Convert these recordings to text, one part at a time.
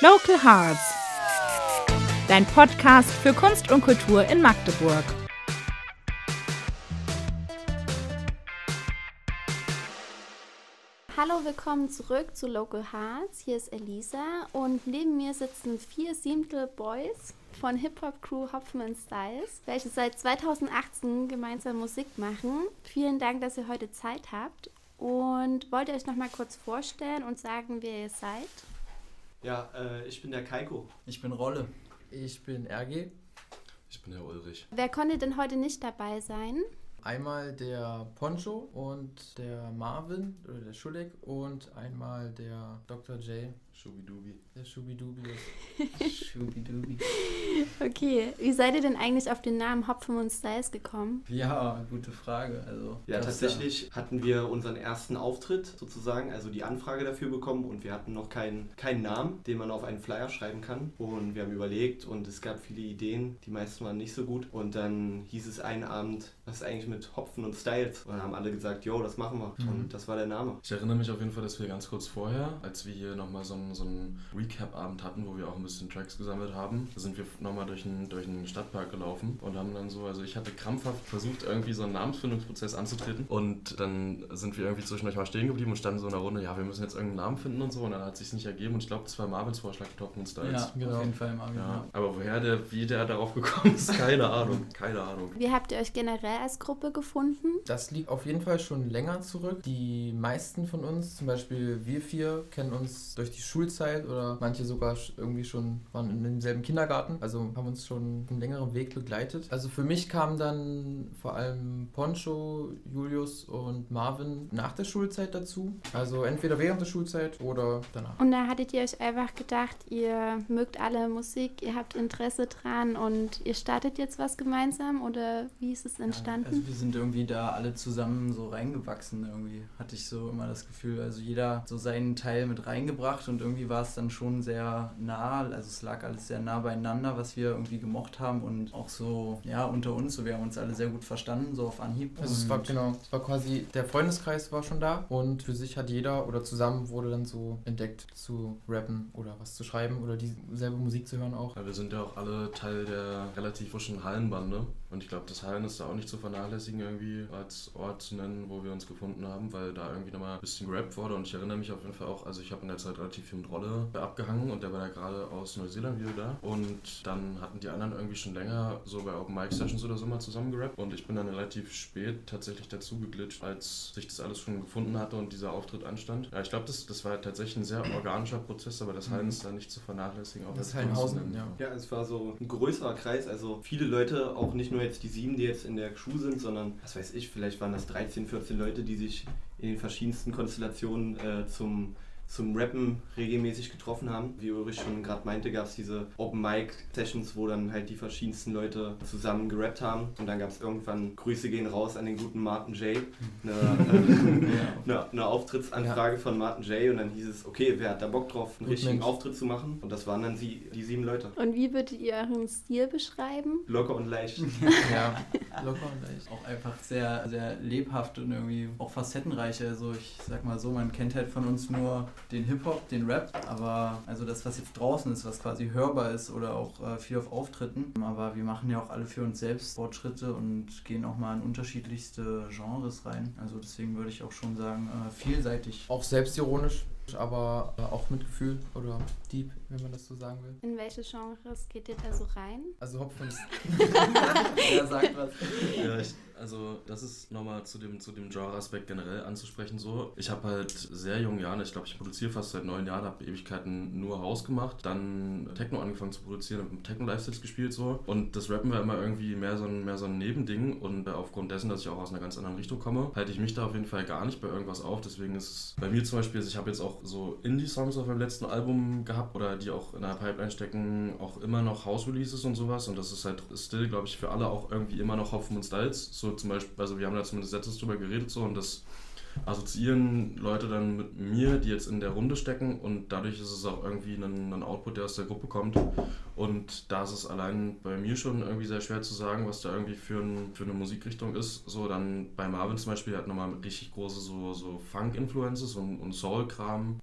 Local Hearts. Dein Podcast für Kunst und Kultur in Magdeburg. Hallo, willkommen zurück zu Local Hearts. Hier ist Elisa und neben mir sitzen vier Siebtel Boys von Hip-Hop-Crew Hopfen Styles, welche seit 2018 gemeinsam Musik machen. Vielen Dank, dass ihr heute Zeit habt und wollt ihr euch noch mal kurz vorstellen und sagen, wer ihr seid? Ja, äh, ich bin der Kaiko. Ich bin Rolle. Ich bin RG. Ich bin der Ulrich. Wer konnte denn heute nicht dabei sein? Einmal der Poncho und der Marvin oder der Schulik und einmal der Dr. J. Schubidubi. Der Schubidubi. Schubidubi. Okay, wie seid ihr denn eigentlich auf den Namen Hopfen und Styles gekommen? Ja, gute Frage. Also, Ja, tatsächlich hatten wir unseren ersten Auftritt sozusagen, also die Anfrage dafür bekommen und wir hatten noch keinen, keinen Namen, den man auf einen Flyer schreiben kann. Und wir haben überlegt und es gab viele Ideen, die meisten waren nicht so gut. Und dann hieß es einen Abend, was ist eigentlich mit Hopfen und Styles? Und dann haben alle gesagt, yo, das machen wir. Mhm. Und das war der Name. Ich erinnere mich auf jeden Fall, dass wir ganz kurz vorher, als wir hier nochmal so einen, so einen Recap-Abend hatten, wo wir auch ein bisschen Tracks gesammelt haben, da sind wir nochmal durch einen, durch einen Stadtpark gelaufen und haben dann so, also ich hatte krampfhaft versucht, irgendwie so einen Namensfindungsprozess anzutreten und dann sind wir irgendwie zwischendurch mal stehen geblieben und standen so in der Runde, ja, wir müssen jetzt irgendeinen Namen finden und so und dann hat sich nicht ergeben und ich glaube, das war Marvins Vorschlag, Top und Styles. Ja, Genau. auf jeden Fall im Abi. Ja, aber woher der, wie der darauf gekommen ist, keine Ahnung, keine Ahnung. Wie habt ihr euch generell als Gruppe gefunden? Das liegt auf jeden Fall schon länger zurück. Die meisten von uns, zum Beispiel wir vier, kennen uns durch die Schulzeit oder manche sogar irgendwie schon waren in demselben Kindergarten. Also haben uns schon einen längeren Weg begleitet. Also für mich kamen dann vor allem Poncho, Julius und Marvin nach der Schulzeit dazu. Also entweder während der Schulzeit oder danach. Und da hattet ihr euch einfach gedacht, ihr mögt alle Musik, ihr habt Interesse dran und ihr startet jetzt was gemeinsam oder wie ist es entstanden? Also wir sind irgendwie da alle zusammen so reingewachsen irgendwie, hatte ich so immer das Gefühl. Also jeder so seinen Teil mit reingebracht und irgendwie war es dann schon sehr nah, also es lag alles sehr nah beieinander, was wir irgendwie gemocht haben und auch so, ja, unter uns, so wir haben uns alle sehr gut verstanden, so auf Anhieb. Also es war genau, es war quasi, der Freundeskreis war schon da und für sich hat jeder oder zusammen wurde dann so entdeckt zu rappen oder was zu schreiben oder dieselbe Musik zu hören auch. Ja, wir sind ja auch alle Teil der relativ frischen Hallenbande. Und ich glaube, das Hallen ist da auch nicht zu vernachlässigen, irgendwie als Ort zu nennen, wo wir uns gefunden haben, weil da irgendwie nochmal ein bisschen gerappt wurde. Und ich erinnere mich auf jeden Fall auch, also ich habe in der Zeit relativ viel mit Rolle abgehangen und der war ja gerade aus Neuseeland wieder da. Und dann hatten die anderen irgendwie schon länger so bei Open Mic Sessions oder so mal zusammen gerappt. Und ich bin dann relativ spät tatsächlich dazu geglitscht, als sich das alles schon gefunden hatte und dieser Auftritt anstand. Ja, ich glaube, das, das war tatsächlich ein sehr organischer Prozess, aber das Hallen ist da nicht zu vernachlässigen. Auch Das als Grund zu Hallenhausen, nennen. ja. Ja, es war so ein größerer Kreis, also viele Leute, auch nicht nur jetzt die sieben, die jetzt in der Crew sind, sondern, was weiß ich, vielleicht waren das 13, 14 Leute, die sich in den verschiedensten Konstellationen äh, zum, zum Rappen regelmäßig getroffen haben. Wie Ulrich schon gerade meinte, gab es diese Open Mic Sessions, wo dann halt die verschiedensten Leute zusammen gerappt haben. Und dann gab es irgendwann Grüße gehen raus an den guten Martin J. Eine, äh, eine, eine Auftrittsanfrage von Martin J. Und dann hieß es, okay, wer hat da Bock drauf, einen Gut richtigen Mensch. Auftritt zu machen? Und das waren dann sie, die sieben Leute. Und wie würdet ihr euren Stil beschreiben? Locker und leicht. Ja, locker und leicht. auch einfach sehr, sehr lebhaft und irgendwie auch facettenreich. Also ich sag mal so, man kennt halt von uns nur den Hip-Hop, den Rap, aber also das, was jetzt draußen ist, was quasi hörbar ist oder auch äh, viel auf Auftritten. Aber wir machen ja auch alle für uns selbst Fortschritte und gehen auch mal in unterschiedlichste Genres rein. Also deswegen würde ich auch schon sagen, äh, vielseitig. Auch selbstironisch, aber äh, auch mit Gefühl oder deep, wenn man das so sagen will. In welche Genres geht ihr da so rein? Also Hopfen ist Wer sagt was? Ja, ich, also das ist nochmal zu dem, zu dem Genre-Aspekt generell anzusprechen so. Ich habe halt sehr jungen Jahren, ich glaube ich produziere fast seit neun Jahren, habe Ewigkeiten nur Haus gemacht, dann Techno angefangen zu produzieren, habe Techno-Lifestyles gespielt so und das Rappen war immer irgendwie mehr so ein, mehr so ein Nebending und aufgrund dessen, dass ich auch aus einer ganz anderen Richtung komme, halte ich mich da auf jeden Fall gar nicht bei irgendwas auf, deswegen ist es bei mir zum Beispiel, also ich habe jetzt auch so Indie-Songs auf meinem letzten Album gehabt oder die auch in der Pipeline stecken, auch immer noch House-Releases und sowas. Und das ist halt still, glaube ich, für alle auch irgendwie immer noch Hopfen und Styles, so zum Beispiel, also wir haben da zumindest letztes drüber geredet so und das assoziieren Leute dann mit mir, die jetzt in der Runde stecken und dadurch ist es auch irgendwie ein, ein Output, der aus der Gruppe kommt. Und da ist es allein bei mir schon irgendwie sehr schwer zu sagen, was da irgendwie für, ein, für eine Musikrichtung ist. So dann bei Marvin zum Beispiel hat nochmal richtig große so, so Funk-Influences und, und Soul-Kram.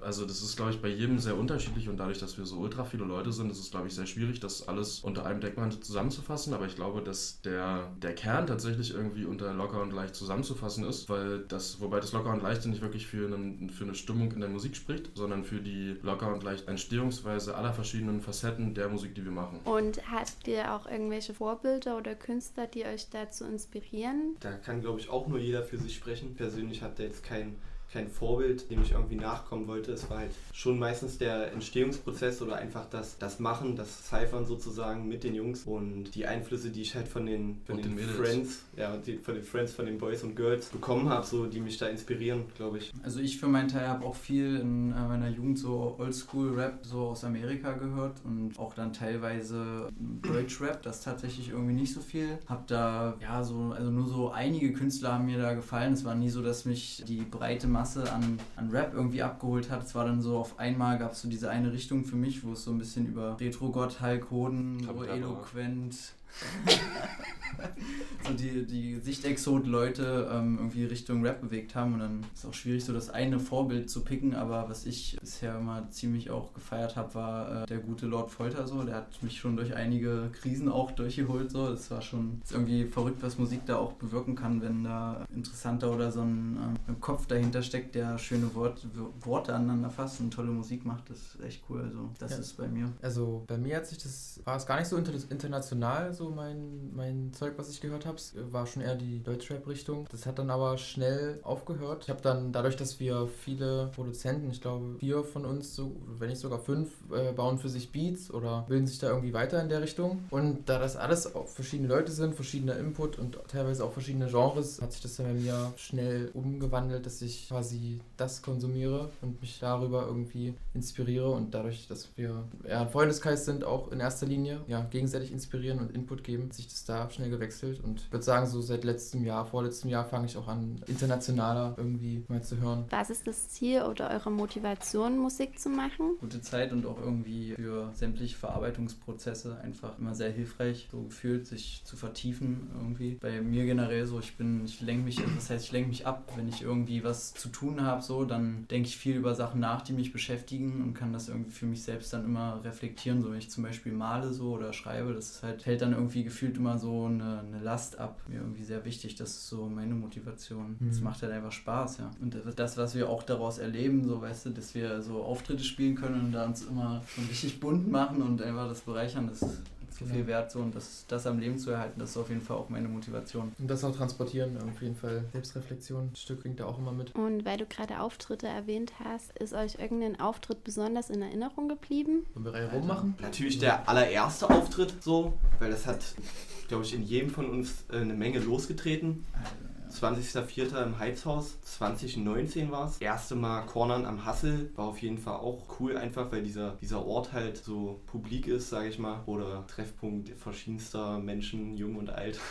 Also das ist glaube ich bei jedem sehr unterschiedlich und dadurch, dass wir so ultra viele Leute sind, ist es glaube ich sehr schwierig, das alles unter einem Deckmantel zusammenzufassen. Aber ich glaube, dass der, der Kern tatsächlich irgendwie unter locker und leicht zusammenzufassen ist, weil das, wobei das locker und leicht nicht wirklich für, einen, für eine Stimmung in der Musik spricht, sondern für die locker und leicht Entstehungsweise aller verschiedenen Facetten der Musik, die wir machen. Und habt ihr auch irgendwelche Vorbilder oder Künstler, die euch dazu inspirieren? Da kann, glaube ich, auch nur jeder für sich sprechen. Persönlich hat der jetzt keinen kein Vorbild, dem ich irgendwie nachkommen wollte. Es war halt schon meistens der Entstehungsprozess oder einfach das, das Machen, das Cyphern sozusagen mit den Jungs und die Einflüsse, die ich halt von den, von den, den Friends, ja, die, von den Friends, von den Boys und Girls bekommen habe, so die mich da inspirieren, glaube ich. Also ich für meinen Teil habe auch viel in äh, meiner Jugend so Oldschool-Rap so aus Amerika gehört und auch dann teilweise Deutsch-Rap, das tatsächlich irgendwie nicht so viel. Hab da, ja, so, also nur so einige Künstler haben mir da gefallen. Es war nie so, dass mich die breite Masse an, an Rap irgendwie abgeholt hat. Es war dann so auf einmal gab es so diese eine Richtung für mich, wo es so ein bisschen über Retro-Gott, Hulk Hoden, so eloquent, so die, die Sichtexot-Leute ähm, irgendwie Richtung Rap bewegt haben und dann ist es auch schwierig, so das eine Vorbild zu picken, aber was ich bisher immer ziemlich auch gefeiert habe, war äh, der gute Lord Folter so, der hat mich schon durch einige Krisen auch durchgeholt so, das war schon irgendwie verrückt, was Musik da auch bewirken kann, wenn da interessanter oder so ein, äh, ein Kopf dahinter steckt, der schöne Wort, Worte aneinander fasst und tolle Musik macht, das ist echt cool, also das ja. ist bei mir. Also bei mir hat sich das, war es gar nicht so international so mein, mein Zeug, was ich gehört habe. War schon eher die Deutschrap-Richtung. Das hat dann aber schnell aufgehört. Ich habe dann, dadurch, dass wir viele Produzenten, ich glaube vier von uns, so, wenn nicht sogar fünf, äh, bauen für sich Beats oder bilden sich da irgendwie weiter in der Richtung. Und da das alles auch verschiedene Leute sind, verschiedener Input und teilweise auch verschiedene Genres, hat sich das dann bei mir schnell umgewandelt, dass ich quasi das konsumiere und mich darüber irgendwie inspiriere und dadurch, dass wir eher ein Freundeskreis sind, auch in erster Linie, ja, gegenseitig inspirieren und Input geben, hat sich das da schnell gewechselt und ich würde sagen, so seit letztem Jahr, vorletztem Jahr fange ich auch an, internationaler irgendwie mal zu hören. Was ist das Ziel oder eure Motivation, Musik zu machen? Gute Zeit und auch irgendwie für sämtliche Verarbeitungsprozesse einfach immer sehr hilfreich, so gefühlt, sich zu vertiefen irgendwie. Bei mir generell so, ich bin, ich lenke mich, das heißt, ich lenke mich ab, wenn ich irgendwie was zu tun habe, so, dann denke ich viel über Sachen nach, die mich beschäftigen und kann das irgendwie für mich selbst dann immer reflektieren, so wenn ich zum Beispiel male so oder schreibe, das ist halt, fällt dann irgendwie gefühlt immer so eine, eine Last ab. Mir irgendwie sehr wichtig, das ist so meine Motivation. Es mhm. macht halt einfach Spaß, ja. Und das, was wir auch daraus erleben, so weißt du, dass wir so Auftritte spielen können und da uns immer so richtig bunt machen und einfach das bereichern, das so genau. viel wert so und das, das am Leben zu erhalten, das ist auf jeden Fall auch meine Motivation. Und das auch transportieren, auf jeden Fall Selbstreflexion, ein Stück bringt da auch immer mit. Und weil du gerade Auftritte erwähnt hast, ist euch irgendein Auftritt besonders in Erinnerung geblieben? Wollen wir Reihe rummachen? Natürlich der allererste Auftritt so, weil das hat, glaube ich, in jedem von uns äh, eine Menge losgetreten. 20.04. im Heizhaus, 2019 war es. Erste Mal Cornern am Hassel, war auf jeden Fall auch cool, einfach weil dieser, dieser Ort halt so publik ist, sage ich mal. Oder Treffpunkt verschiedenster Menschen, jung und alt.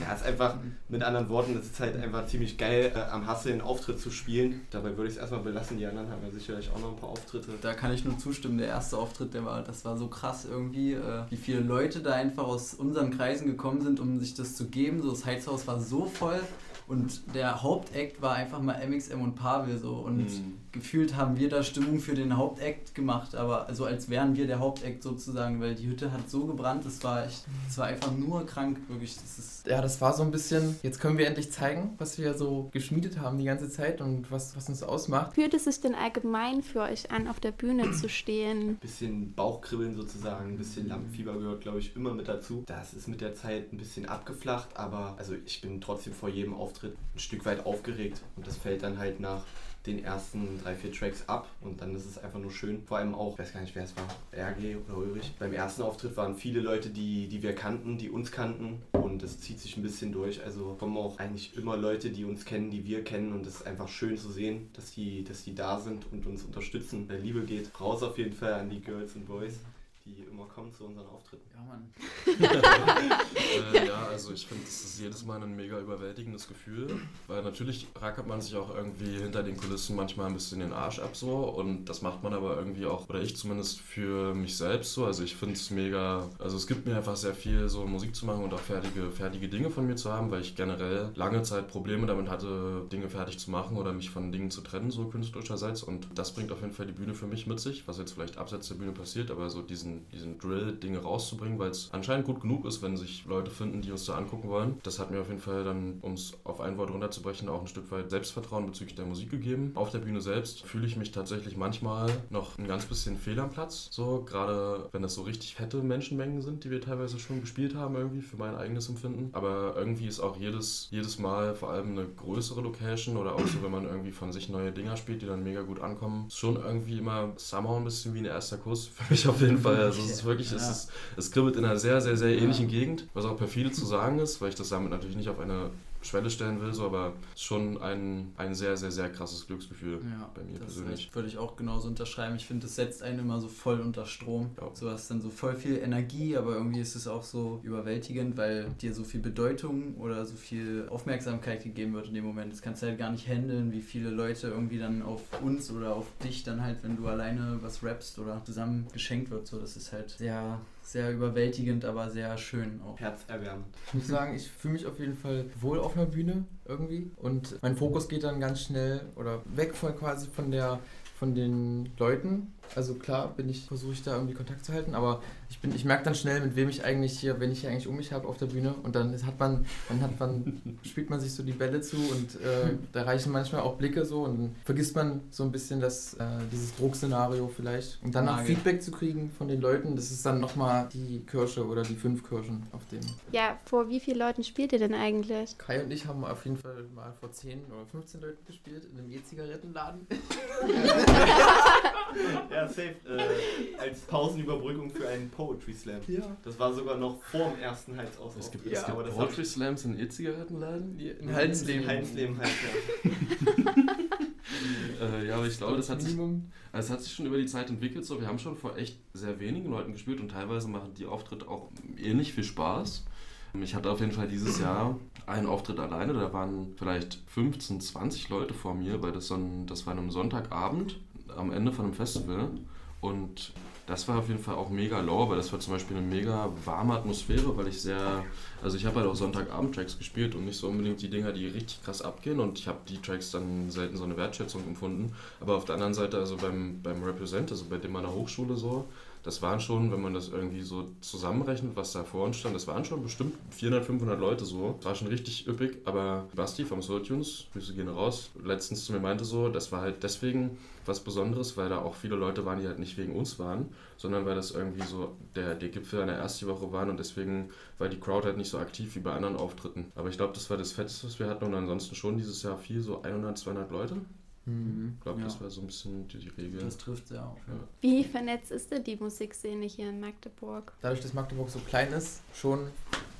Ja, ist einfach, mit anderen Worten, es ist halt einfach ziemlich geil, äh, am Hassel einen Auftritt zu spielen. Dabei würde ich es erstmal belassen, die anderen haben ja sicherlich auch noch ein paar Auftritte. Da kann ich nur zustimmen, der erste Auftritt, der war, das war so krass irgendwie, äh, wie viele Leute da einfach aus unseren Kreisen gekommen sind, um sich das zu geben. So, das Heizhaus war so voll. Und der Hauptakt war einfach mal MXM und Pavel so. Und mhm. Gefühlt haben wir da Stimmung für den Hauptakt gemacht, aber also als wären wir der Hauptakt sozusagen, weil die Hütte hat so gebrannt, das war echt, das war einfach nur krank, wirklich. Das ist ja, das war so ein bisschen, jetzt können wir endlich zeigen, was wir so geschmiedet haben die ganze Zeit und was, was uns ausmacht. Fühlt es sich denn allgemein für euch an, auf der Bühne zu stehen? Ein bisschen Bauchkribbeln sozusagen, ein bisschen Lampenfieber gehört, glaube ich, immer mit dazu. Das ist mit der Zeit ein bisschen abgeflacht, aber also ich bin trotzdem vor jedem Auftritt ein Stück weit aufgeregt und das fällt dann halt nach den ersten drei, vier Tracks ab und dann ist es einfach nur schön. Vor allem auch, ich weiß gar nicht, wer es war, RG oder Ulrich. Beim ersten Auftritt waren viele Leute, die, die wir kannten, die uns kannten und das zieht sich ein bisschen durch. Also kommen auch eigentlich immer Leute, die uns kennen, die wir kennen und es ist einfach schön zu sehen, dass die, dass die da sind und uns unterstützen. Der Liebe geht raus auf jeden Fall an die Girls und Boys die immer kommen zu unseren Auftritten. Ja, Mann. also ich finde, das ist jedes Mal ein mega überwältigendes Gefühl, weil natürlich rackert man sich auch irgendwie hinter den Kulissen manchmal ein bisschen den Arsch ab so und das macht man aber irgendwie auch, oder ich zumindest für mich selbst so, also ich finde es mega, also es gibt mir einfach sehr viel so Musik zu machen und auch fertige, fertige Dinge von mir zu haben, weil ich generell lange Zeit Probleme damit hatte, Dinge fertig zu machen oder mich von Dingen zu trennen, so künstlerischerseits. Und das bringt auf jeden Fall die Bühne für mich mit sich, was jetzt vielleicht abseits der Bühne passiert, aber so diesen, diesen Drill, Dinge rauszubringen, weil es anscheinend gut genug ist, wenn sich Leute finden, die uns da angucken wollen. Das hat mir auf jeden Fall dann, um es auf ein Wort runterzubrechen, auch ein Stück weit Selbstvertrauen bezüglich der Musik gegeben. Auf der Bühne selbst fühle ich mich tatsächlich manchmal noch ein ganz bisschen fehl am Platz. So, gerade wenn das so richtig fette Menschenmengen sind, die wir teilweise schon gespielt haben, irgendwie für mein eigenes Empfinden. Aber irgendwie ist auch jedes, jedes Mal vor allem eine größere Location oder auch so, wenn man irgendwie von sich neue Dinger spielt, die dann mega gut ankommen, schon irgendwie immer somehow ein bisschen wie ein erster Kuss. Für mich auf jeden Fall. Also es ist wirklich, es, ist, es kribbelt in einer sehr, sehr, sehr ähnlichen. Gegend, was auch perfide zu sagen ist, weil ich das damit natürlich nicht auf eine Schwelle stellen will, so, aber schon ein, ein sehr, sehr, sehr krasses Glücksgefühl ja, bei mir persönlich. Würde ich auch genauso unterschreiben. Ich finde, das setzt einen immer so voll unter Strom. Ja. So hast dann so voll viel Energie, aber irgendwie ist es auch so überwältigend, weil dir so viel Bedeutung oder so viel Aufmerksamkeit gegeben wird in dem Moment. Das kannst du halt gar nicht handeln, wie viele Leute irgendwie dann auf uns oder auf dich dann halt, wenn du alleine was rappst oder zusammen geschenkt wird. So, das ist halt sehr sehr überwältigend, aber sehr schön auch. Herzerwärmend. Ich muss sagen, ich fühle mich auf jeden Fall wohl auf einer Bühne irgendwie und mein Fokus geht dann ganz schnell oder weg von quasi von der von den Leuten. Also klar bin ich, versuche ich da irgendwie Kontakt zu halten, aber ich bin, ich merke dann schnell, mit wem ich eigentlich hier, wenn ich hier eigentlich um mich habe auf der Bühne und dann hat man, dann hat man, spielt man sich so die Bälle zu und äh, da reichen manchmal auch Blicke so und dann vergisst man so ein bisschen das, äh, dieses Druckszenario vielleicht. Und dann Feedback zu kriegen von den Leuten, das ist dann nochmal die Kirsche oder die fünf Kirschen auf dem. Ja, vor wie vielen Leuten spielt ihr denn eigentlich? Kai und ich haben auf jeden Fall mal vor 10 oder 15 Leuten gespielt in einem E-Zigarettenladen. safe. Äh, als Pausenüberbrückung für einen Poetry Slam. Ja. Das war sogar noch vor dem ersten Halsausbruch. Es gibt, ja. es gibt Poetry Slams in E-Zigarettenladen? In Halsleben. Halsleben halt, ja. äh, ja, aber ich glaube, das hat, sich, das hat sich schon über die Zeit entwickelt. So, wir haben schon vor echt sehr wenigen Leuten gespielt und teilweise machen die Auftritte auch ähnlich viel Spaß. Ich hatte auf jeden Fall dieses Jahr einen Auftritt alleine. Da waren vielleicht 15, 20 Leute vor mir, weil das, so ein, das war an einem Sonntagabend am Ende von einem Festival. Und das war auf jeden Fall auch mega low, weil das war zum Beispiel eine mega warme Atmosphäre, weil ich sehr, also ich habe halt auch Sonntagabend-Tracks gespielt und nicht so unbedingt die Dinger, die richtig krass abgehen und ich habe die Tracks dann selten so eine Wertschätzung empfunden. Aber auf der anderen Seite, also beim, beim Represent, also bei dem meiner Hochschule so, das waren schon, wenn man das irgendwie so zusammenrechnet, was da vor uns stand, das waren schon bestimmt 400, 500 Leute so. Das war schon richtig üppig, aber Basti vom Soul Tunes, Grüße gehen raus, letztens zu mir meinte so, das war halt deswegen was Besonderes, weil da auch viele Leute waren, die halt nicht wegen uns waren, sondern weil das irgendwie so der, der Gipfel einer ersten Woche waren und deswegen war die Crowd halt nicht so aktiv wie bei anderen Auftritten. Aber ich glaube, das war das Fetteste, was wir hatten und ansonsten schon dieses Jahr viel, so 100, 200 Leute. Mhm. Ich glaube, ja. das war so ein bisschen die, die Regel. Das trifft sehr auf. Ja. Wie vernetzt ist denn die Musikszene hier in Magdeburg? Dadurch, dass Magdeburg so klein ist, schon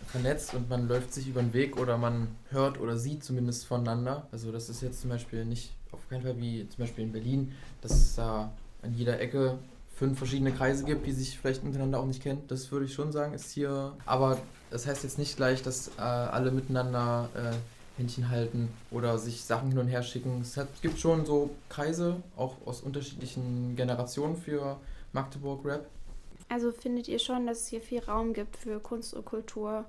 vernetzt und man läuft sich über den Weg oder man hört oder sieht zumindest voneinander. Also das ist jetzt zum Beispiel nicht auf keinen Fall wie zum Beispiel in Berlin, dass es da an jeder Ecke fünf verschiedene Kreise gibt, die sich vielleicht untereinander auch nicht kennen. Das würde ich schon sagen, ist hier. Aber das heißt jetzt nicht gleich, dass äh, alle miteinander äh, Händchen halten oder sich Sachen hin und her schicken. Es hat, gibt schon so Kreise, auch aus unterschiedlichen Generationen für Magdeburg Rap. Also findet ihr schon, dass es hier viel Raum gibt für Kunst und Kultur?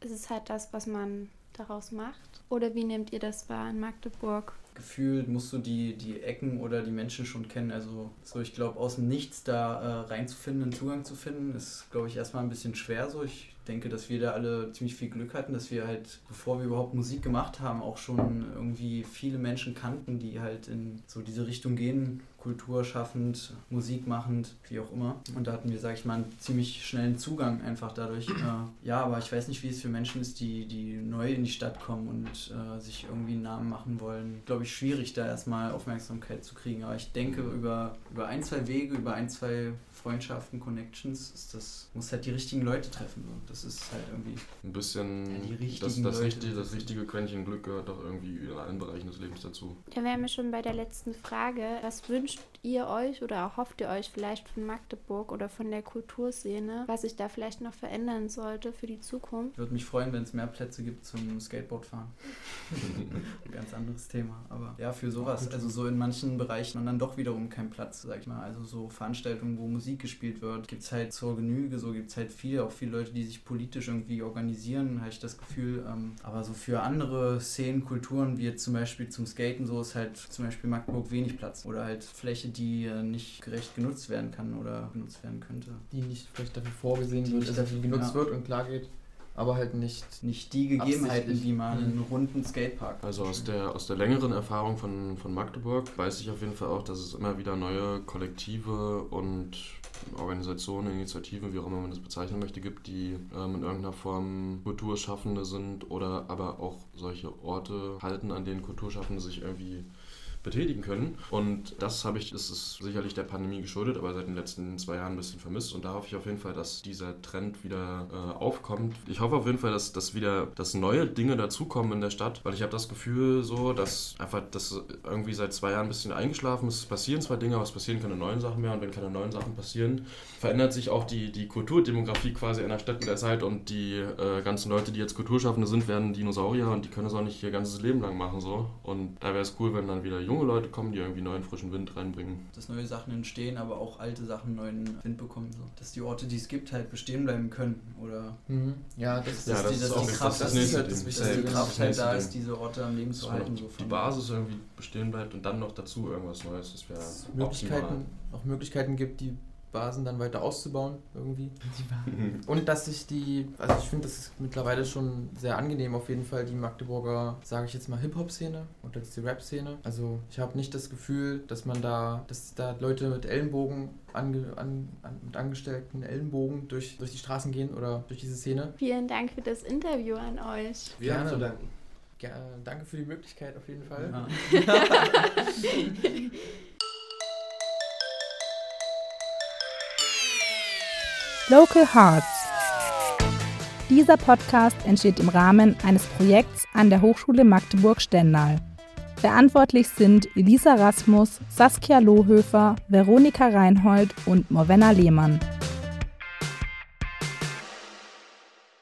Ist es halt das, was man daraus macht? Oder wie nehmt ihr das wahr in Magdeburg? Gefühlt musst du die, die Ecken oder die Menschen schon kennen. Also so, ich glaube, aus dem Nichts da äh, reinzufinden, einen Zugang zu finden, ist, glaube ich, erstmal ein bisschen schwer. So, ich denke, dass wir da alle ziemlich viel Glück hatten, dass wir halt, bevor wir überhaupt Musik gemacht haben, auch schon irgendwie viele Menschen kannten, die halt in so diese Richtung gehen, kulturschaffend, musikmachend, wie auch immer. Und da hatten wir, sag ich mal, einen ziemlich schnellen Zugang einfach dadurch. Äh, ja, aber ich weiß nicht, wie es für Menschen ist, die, die neu in die Stadt kommen und äh, sich irgendwie einen Namen machen wollen. Glaube ich, schwierig, da erstmal Aufmerksamkeit zu kriegen. Aber ich denke, über, über ein, zwei Wege, über ein, zwei Freundschaften, Connections, ist das, muss halt die richtigen Leute treffen. Und das ist halt irgendwie. Ein bisschen. Ja, das, das, richtige, das richtige Quäntchen Glück gehört doch irgendwie in allen Bereichen des Lebens dazu. Da wären wir schon bei der letzten Frage. Was wünscht ihr euch oder erhofft ihr euch vielleicht von Magdeburg oder von der Kulturszene, was sich da vielleicht noch verändern sollte für die Zukunft? Würde mich freuen, wenn es mehr Plätze gibt zum Skateboardfahren. Ein ganz anderes Thema. Aber ja, für sowas. Also so in manchen Bereichen und dann doch wiederum kein Platz, sag ich mal. Also so Veranstaltungen, wo Musik gespielt wird, gibt es halt zur Genüge. So gibt es halt viele, auch viele Leute, die sich politisch irgendwie organisieren, habe ich das Gefühl. Ähm, aber so für andere Szenen, Kulturen, wie jetzt zum Beispiel zum Skaten, so ist halt zum Beispiel Magdeburg wenig Platz. Oder halt Fläche, die äh, nicht gerecht genutzt werden kann oder genutzt werden könnte. Die nicht vielleicht dafür vorgesehen wird, dass dafür dafür- genutzt ja. wird und klar geht, aber halt nicht. Nicht die Gegebenheiten, die man in Mhm. einem runden Skatepark Also aus der, aus der längeren Erfahrung von, von Magdeburg weiß ich auf jeden Fall auch, dass es immer wieder neue Kollektive und Organisationen, Initiativen, wie auch immer man das bezeichnen möchte, gibt, die ähm, in irgendeiner Form Kulturschaffende sind oder aber auch solche Orte halten, an denen Kulturschaffende sich irgendwie betätigen können. Und das habe ich, das ist sicherlich der Pandemie geschuldet, aber seit den letzten zwei Jahren ein bisschen vermisst. Und da hoffe ich auf jeden Fall, dass dieser Trend wieder äh, aufkommt. Ich hoffe auf jeden Fall, dass, dass wieder, dass neue Dinge dazukommen in der Stadt, weil ich habe das Gefühl so, dass einfach das irgendwie seit zwei Jahren ein bisschen eingeschlafen ist. Es passieren zwar Dinge, aber es passieren keine neuen Sachen mehr. Und wenn keine neuen Sachen passieren, verändert sich auch die, die Kulturdemografie quasi einer Stadt mit der Zeit und die äh, ganzen Leute, die jetzt Kulturschaffende sind, werden Dinosaurier und die können es auch nicht ihr ganzes Leben lang machen so. Und da wäre es cool, wenn dann wieder junge Leute kommen, die irgendwie neuen frischen Wind reinbringen. dass neue Sachen entstehen, aber auch alte Sachen neuen Wind bekommen. So. Dass die Orte, die es gibt, halt bestehen bleiben können. Oder Mhm. Ja, das Ja, dass das die, ist dass auch die das- Kraft, das die, Ding. dass Das die ist Kraft das halt da ist, diese Orte am Leben zu So, halten. So die Basis irgendwie bestehen bleibt und dann noch dazu irgendwas Neues. Das wäre optimal. Möglichkeiten, auch Möglichkeiten gibt, die Basen dann weiter auszubauen irgendwie. Und dass sich die, also ich finde, das ist mittlerweile schon sehr angenehm auf jeden Fall, die Magdeburger, sage ich jetzt mal, Hip-Hop-Szene oder jetzt die Rap-Szene. Also ich habe nicht das Gefühl, dass man da, dass da Leute mit Ellenbogen, ange, an, an, mit angestellten Ellenbogen durch, durch die Straßen gehen oder durch diese Szene. Vielen Dank für das Interview an euch. Wir haben Gerne. zu danken. Ja, danke für die Möglichkeit auf jeden Fall. Ja. Local Hearts. Dieser Podcast entsteht im Rahmen eines Projekts an der Hochschule Magdeburg-Stendal. Verantwortlich sind Elisa Rasmus, Saskia Lohöfer, Veronika Reinhold und Morvenna Lehmann.